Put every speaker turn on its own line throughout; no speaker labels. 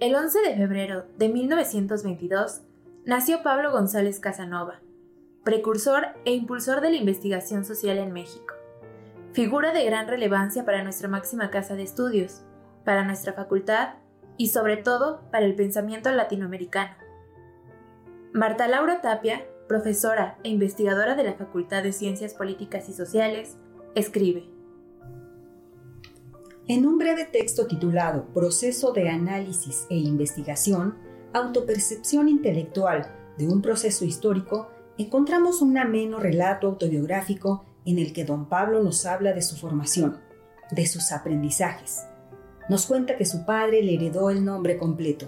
El 11 de febrero de 1922 nació Pablo González Casanova, precursor e impulsor de la investigación social en México, figura de gran relevancia para nuestra máxima casa de estudios, para nuestra facultad y sobre todo para el pensamiento latinoamericano. Marta Laura Tapia, profesora e investigadora de la Facultad de Ciencias Políticas y Sociales, escribe.
En un breve texto titulado Proceso de Análisis e Investigación, Autopercepción Intelectual de un Proceso Histórico, encontramos un ameno relato autobiográfico en el que don Pablo nos habla de su formación, de sus aprendizajes. Nos cuenta que su padre le heredó el nombre completo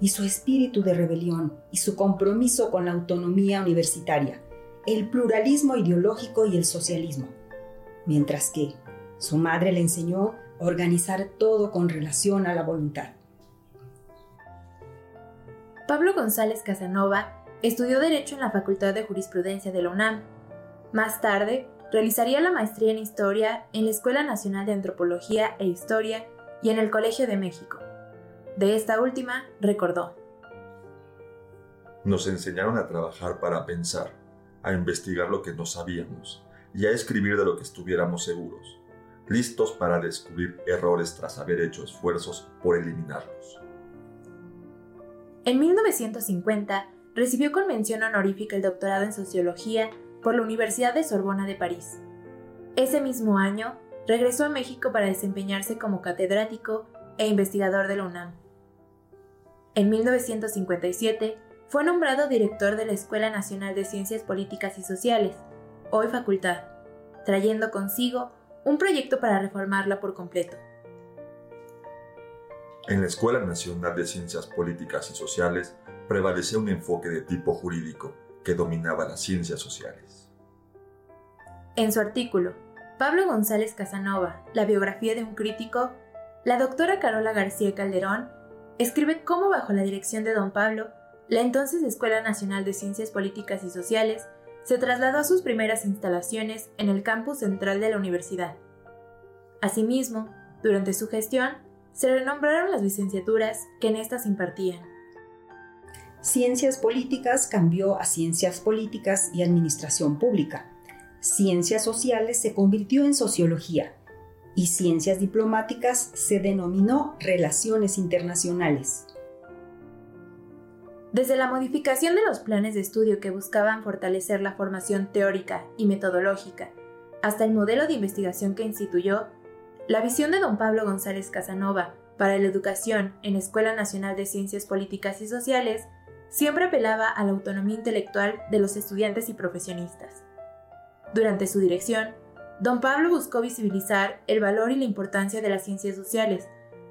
y su espíritu de rebelión y su compromiso con la autonomía universitaria, el pluralismo ideológico y el socialismo, mientras que su madre le enseñó organizar todo con relación a la voluntad.
Pablo González Casanova estudió Derecho en la Facultad de Jurisprudencia de la UNAM. Más tarde, realizaría la maestría en Historia en la Escuela Nacional de Antropología e Historia y en el Colegio de México. De esta última, recordó.
Nos enseñaron a trabajar para pensar, a investigar lo que no sabíamos y a escribir de lo que estuviéramos seguros listos para descubrir errores tras haber hecho esfuerzos por eliminarlos.
En 1950 recibió con mención honorífica el doctorado en Sociología por la Universidad de Sorbona de París. Ese mismo año regresó a México para desempeñarse como catedrático e investigador de la UNAM. En 1957 fue nombrado director de la Escuela Nacional de Ciencias Políticas y Sociales, hoy facultad, trayendo consigo un proyecto para reformarla por completo.
En la Escuela Nacional de Ciencias Políticas y Sociales prevalecía un enfoque de tipo jurídico que dominaba las ciencias sociales.
En su artículo, Pablo González Casanova, la biografía de un crítico, la doctora Carola García Calderón escribe cómo bajo la dirección de don Pablo, la entonces Escuela Nacional de Ciencias Políticas y Sociales se trasladó a sus primeras instalaciones en el campus central de la universidad. Asimismo, durante su gestión, se renombraron las licenciaturas que en estas impartían.
Ciencias Políticas cambió a Ciencias Políticas y Administración Pública. Ciencias Sociales se convirtió en Sociología y Ciencias Diplomáticas se denominó Relaciones Internacionales.
Desde la modificación de los planes de estudio que buscaban fortalecer la formación teórica y metodológica, hasta el modelo de investigación que instituyó, la visión de don Pablo González Casanova para la educación en Escuela Nacional de Ciencias Políticas y Sociales siempre apelaba a la autonomía intelectual de los estudiantes y profesionistas. Durante su dirección, don Pablo buscó visibilizar el valor y la importancia de las ciencias sociales,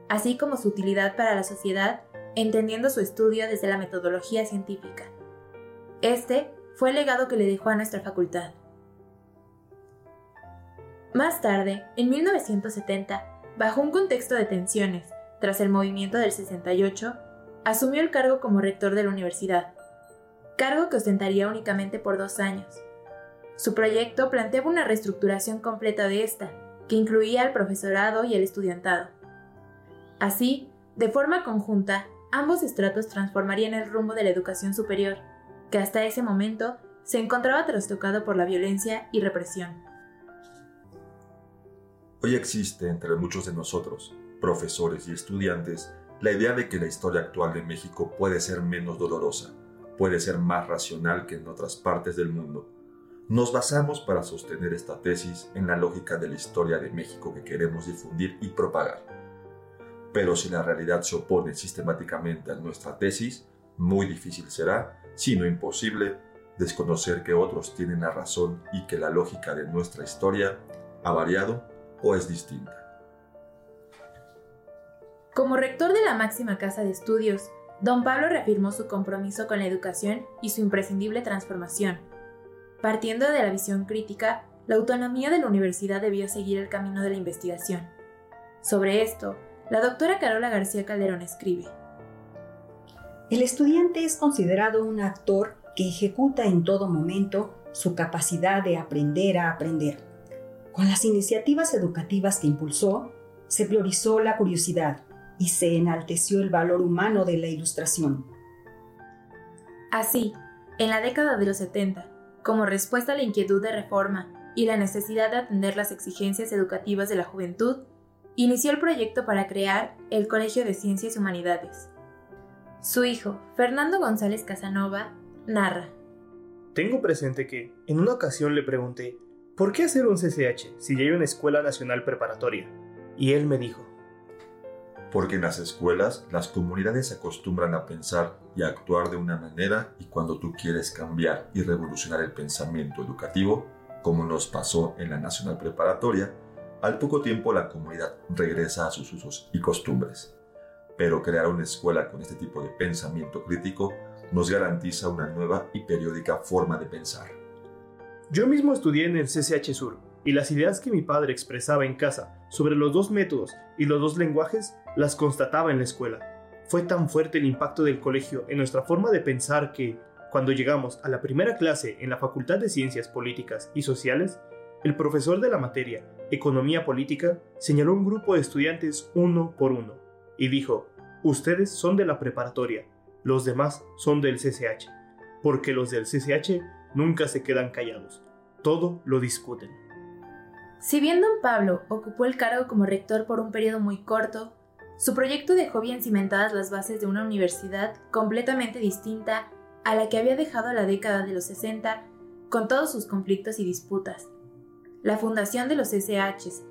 así como su utilidad para la sociedad entendiendo su estudio desde la metodología científica. Este fue el legado que le dejó a nuestra facultad. Más tarde, en 1970, bajo un contexto de tensiones, tras el movimiento del 68, asumió el cargo como rector de la universidad, cargo que ostentaría únicamente por dos años. Su proyecto planteaba una reestructuración completa de esta, que incluía al profesorado y el estudiantado. Así, de forma conjunta, ambos estratos transformarían el rumbo de la educación superior, que hasta ese momento se encontraba trastocado por la violencia y represión.
Hoy existe entre muchos de nosotros, profesores y estudiantes, la idea de que la historia actual de México puede ser menos dolorosa, puede ser más racional que en otras partes del mundo. Nos basamos para sostener esta tesis en la lógica de la historia de México que queremos difundir y propagar. Pero si la realidad se opone sistemáticamente a nuestra tesis, muy difícil será, si no imposible, desconocer que otros tienen la razón y que la lógica de nuestra historia ha variado o es distinta.
Como rector de la máxima casa de estudios, don Pablo reafirmó su compromiso con la educación y su imprescindible transformación. Partiendo de la visión crítica, la autonomía de la universidad debió seguir el camino de la investigación. Sobre esto, la doctora Carola García Calderón escribe.
El estudiante es considerado un actor que ejecuta en todo momento su capacidad de aprender a aprender. Con las iniciativas educativas que impulsó, se priorizó la curiosidad, y se enalteció el valor humano de la ilustración.
Así, en la década de los 70, como respuesta a la inquietud de reforma y la necesidad de atender las exigencias educativas de la juventud, inició el proyecto para crear el Colegio de Ciencias y Humanidades. Su hijo, Fernando González Casanova, narra.
Tengo presente que, en una ocasión le pregunté, ¿por qué hacer un CCH si ya hay una escuela nacional preparatoria? Y él me dijo,
porque en las escuelas las comunidades se acostumbran a pensar y a actuar de una manera y cuando tú quieres cambiar y revolucionar el pensamiento educativo, como nos pasó en la Nacional Preparatoria, al poco tiempo la comunidad regresa a sus usos y costumbres. Pero crear una escuela con este tipo de pensamiento crítico nos garantiza una nueva y periódica forma de pensar.
Yo mismo estudié en el CCH Sur y las ideas que mi padre expresaba en casa sobre los dos métodos y los dos lenguajes las constataba en la escuela. Fue tan fuerte el impacto del colegio en nuestra forma de pensar que, cuando llegamos a la primera clase en la Facultad de Ciencias Políticas y Sociales, el profesor de la materia, Economía Política, señaló un grupo de estudiantes uno por uno y dijo, ustedes son de la preparatoria, los demás son del CCH, porque los del CCH nunca se quedan callados, todo lo discuten.
Si bien don Pablo ocupó el cargo como rector por un periodo muy corto, su proyecto dejó bien cimentadas las bases de una universidad completamente distinta a la que había dejado la década de los 60 con todos sus conflictos y disputas. La fundación de los SHs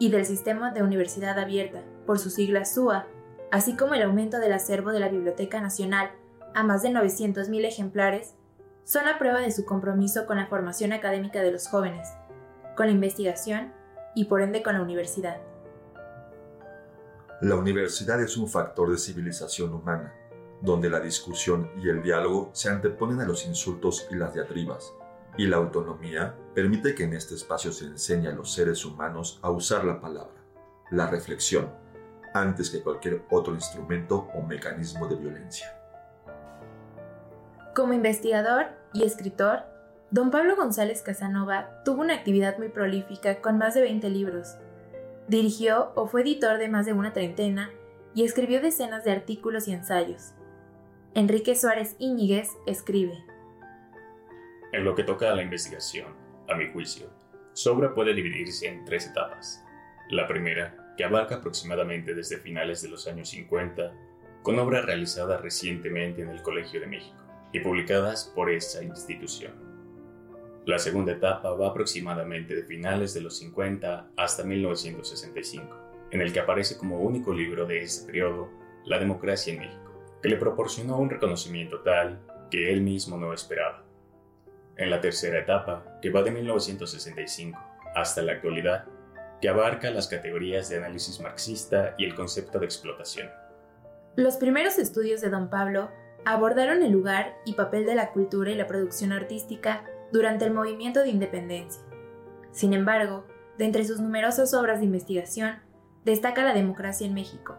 y del Sistema de Universidad Abierta, por sus siglas SUA, así como el aumento del acervo de la Biblioteca Nacional a más de 900.000 ejemplares, son la prueba de su compromiso con la formación académica de los jóvenes, con la investigación y por ende con la universidad.
La universidad es un factor de civilización humana, donde la discusión y el diálogo se anteponen a los insultos y las diatribas, y la autonomía permite que en este espacio se enseñe a los seres humanos a usar la palabra, la reflexión, antes que cualquier otro instrumento o mecanismo de violencia.
Como investigador y escritor, don Pablo González Casanova tuvo una actividad muy prolífica con más de 20 libros, Dirigió o fue editor de más de una treintena y escribió decenas de artículos y ensayos. Enrique Suárez Íñiguez escribe.
En lo que toca a la investigación, a mi juicio, su obra puede dividirse en tres etapas. La primera, que abarca aproximadamente desde finales de los años 50, con obras realizadas recientemente en el Colegio de México y publicadas por esa institución. La segunda etapa va aproximadamente de finales de los 50 hasta 1965, en el que aparece como único libro de ese periodo La democracia en México, que le proporcionó un reconocimiento tal que él mismo no esperaba. En la tercera etapa, que va de 1965 hasta la actualidad, que abarca las categorías de análisis marxista y el concepto de explotación.
Los primeros estudios de don Pablo abordaron el lugar y papel de la cultura y la producción artística durante el movimiento de independencia. Sin embargo, de entre sus numerosas obras de investigación, destaca La democracia en México,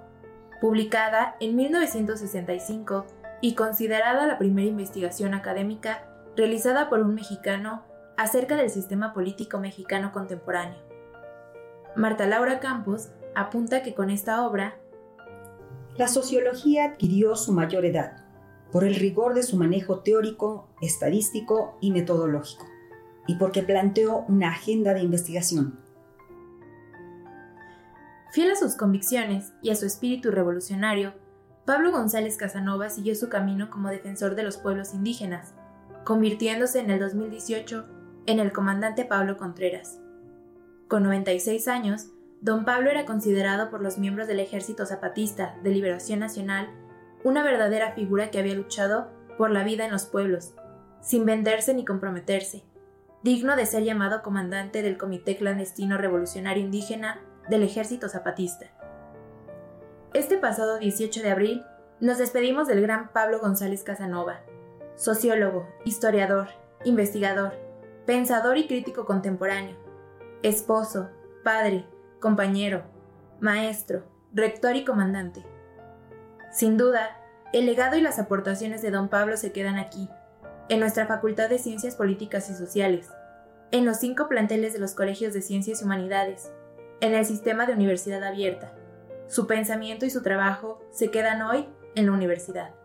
publicada en 1965 y considerada la primera investigación académica realizada por un mexicano acerca del sistema político mexicano contemporáneo. Marta Laura Campos apunta que con esta obra,
la sociología adquirió su mayor edad por el rigor de su manejo teórico, estadístico y metodológico, y porque planteó una agenda de investigación.
Fiel a sus convicciones y a su espíritu revolucionario, Pablo González Casanova siguió su camino como defensor de los pueblos indígenas, convirtiéndose en el 2018 en el comandante Pablo Contreras. Con 96 años, don Pablo era considerado por los miembros del Ejército Zapatista de Liberación Nacional una verdadera figura que había luchado por la vida en los pueblos, sin venderse ni comprometerse, digno de ser llamado comandante del Comité Clandestino Revolucionario Indígena del Ejército Zapatista. Este pasado 18 de abril nos despedimos del gran Pablo González Casanova, sociólogo, historiador, investigador, pensador y crítico contemporáneo, esposo, padre, compañero, maestro, rector y comandante. Sin duda, el legado y las aportaciones de don Pablo se quedan aquí, en nuestra Facultad de Ciencias Políticas y Sociales, en los cinco planteles de los colegios de Ciencias y Humanidades, en el sistema de universidad abierta, Su pensamiento y su trabajo se quedan hoy en la universidad.